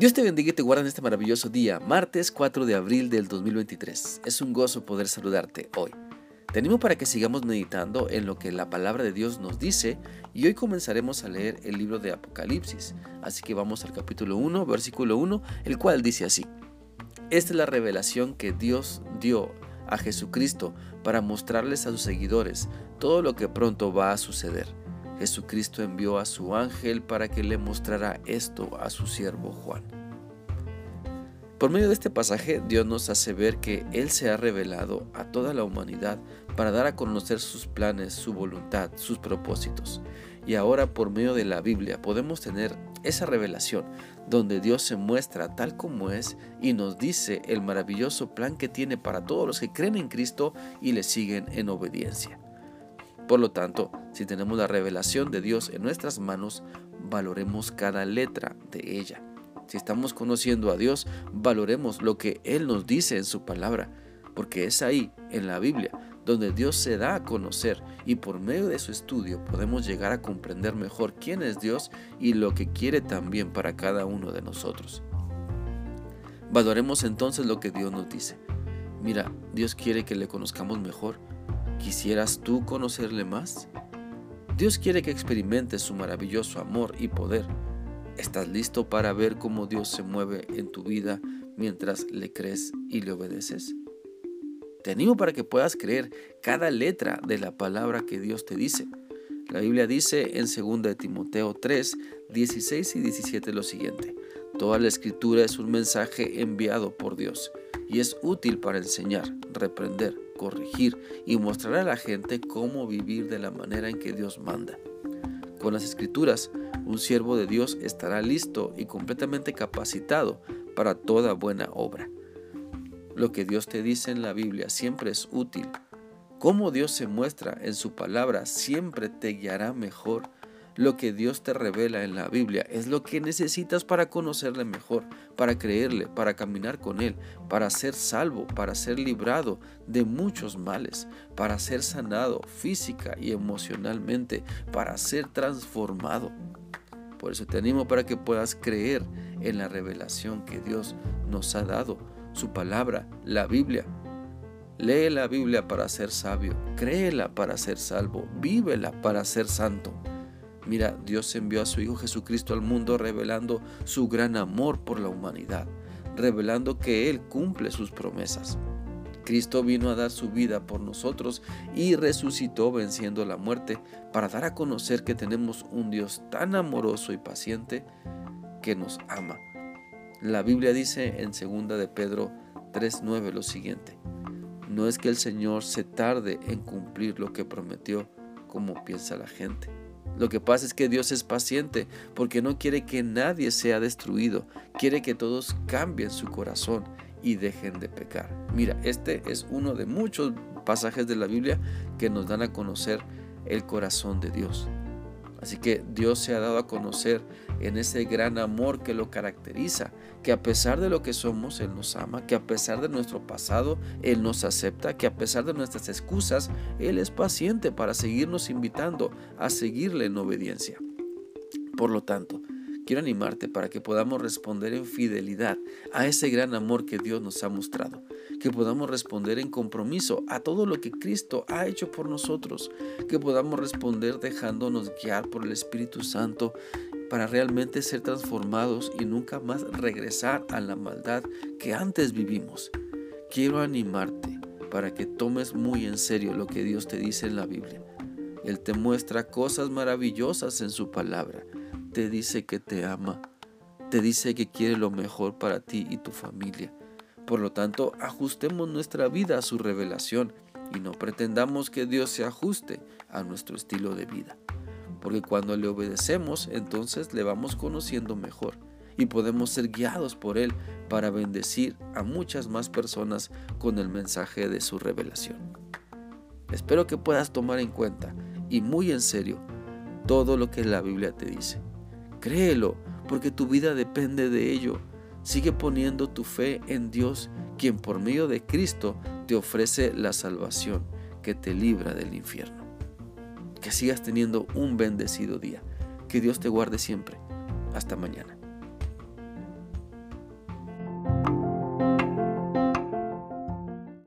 Dios te bendiga y te guarda en este maravilloso día, martes 4 de abril del 2023. Es un gozo poder saludarte hoy. Te animo para que sigamos meditando en lo que la palabra de Dios nos dice y hoy comenzaremos a leer el libro de Apocalipsis. Así que vamos al capítulo 1, versículo 1, el cual dice así. Esta es la revelación que Dios dio a Jesucristo para mostrarles a sus seguidores todo lo que pronto va a suceder Jesucristo envió a su ángel para que le mostrara esto a su siervo Juan. Por medio de este pasaje, Dios nos hace ver que Él se ha revelado a toda la humanidad para dar a conocer sus planes, su voluntad, sus propósitos. Y ahora por medio de la Biblia podemos tener esa revelación donde Dios se muestra tal como es y nos dice el maravilloso plan que tiene para todos los que creen en Cristo y le siguen en obediencia. Por lo tanto, si tenemos la revelación de Dios en nuestras manos, valoremos cada letra de ella. Si estamos conociendo a Dios, valoremos lo que Él nos dice en su palabra, porque es ahí, en la Biblia, donde Dios se da a conocer y por medio de su estudio podemos llegar a comprender mejor quién es Dios y lo que quiere también para cada uno de nosotros. Valoremos entonces lo que Dios nos dice. Mira, Dios quiere que le conozcamos mejor ¿Quisieras tú conocerle más? Dios quiere que experimentes su maravilloso amor y poder. ¿Estás listo para ver cómo Dios se mueve en tu vida mientras le crees y le obedeces? Te animo para que puedas creer cada letra de la palabra que Dios te dice. La Biblia dice en 2 Timoteo 3, 16 y 17 lo siguiente. Toda la escritura es un mensaje enviado por Dios y es útil para enseñar, reprender, corregir y mostrar a la gente cómo vivir de la manera en que Dios manda. Con las escrituras, un siervo de Dios estará listo y completamente capacitado para toda buena obra. Lo que Dios te dice en la Biblia siempre es útil. Cómo Dios se muestra en su palabra siempre te guiará mejor lo que Dios te revela en la Biblia es lo que necesitas para conocerle mejor, para creerle, para caminar con Él, para ser salvo, para ser librado de muchos males, para ser sanado física y emocionalmente, para ser transformado. Por eso te animo para que puedas creer en la revelación que Dios nos ha dado, su palabra, la Biblia. Lee la Biblia para ser sabio, créela para ser salvo, vívela para ser santo. Mira, Dios envió a su Hijo Jesucristo al mundo revelando su gran amor por la humanidad, revelando que Él cumple sus promesas. Cristo vino a dar su vida por nosotros y resucitó venciendo la muerte para dar a conocer que tenemos un Dios tan amoroso y paciente que nos ama. La Biblia dice en 2 de Pedro 3:9 lo siguiente: No es que el Señor se tarde en cumplir lo que prometió como piensa la gente lo que pasa es que Dios es paciente porque no quiere que nadie sea destruido, quiere que todos cambien su corazón y dejen de pecar. Mira, este es uno de muchos pasajes de la Biblia que nos dan a conocer el corazón de Dios. Así que Dios se ha dado a conocer en ese gran amor que lo caracteriza, que a pesar de lo que somos, Él nos ama, que a pesar de nuestro pasado, Él nos acepta, que a pesar de nuestras excusas, Él es paciente para seguirnos invitando a seguirle en obediencia. Por lo tanto, quiero animarte para que podamos responder en fidelidad a ese gran amor que Dios nos ha mostrado que podamos responder en compromiso a todo lo que Cristo ha hecho por nosotros, que podamos responder dejándonos guiar por el Espíritu Santo para realmente ser transformados y nunca más regresar a la maldad que antes vivimos. Quiero animarte para que tomes muy en serio lo que Dios te dice en la Biblia. Él te muestra cosas maravillosas en su palabra. Te dice que te ama. Te dice que quiere lo mejor para ti y tu familia. Por lo tanto, ajustemos nuestra vida a su revelación y no pretendamos que Dios se ajuste a nuestro estilo de vida. Porque cuando le obedecemos, entonces le vamos conociendo mejor y podemos ser guiados por Él para bendecir a muchas más personas con el mensaje de su revelación. Espero que puedas tomar en cuenta y muy en serio todo lo que la Biblia te dice. Créelo, porque tu vida depende de ello Sigue poniendo tu fe en Dios, quien por medio de Cristo te ofrece la salvación que te libra del infierno. Que sigas teniendo un bendecido día. Que Dios te guarde siempre. Hasta mañana.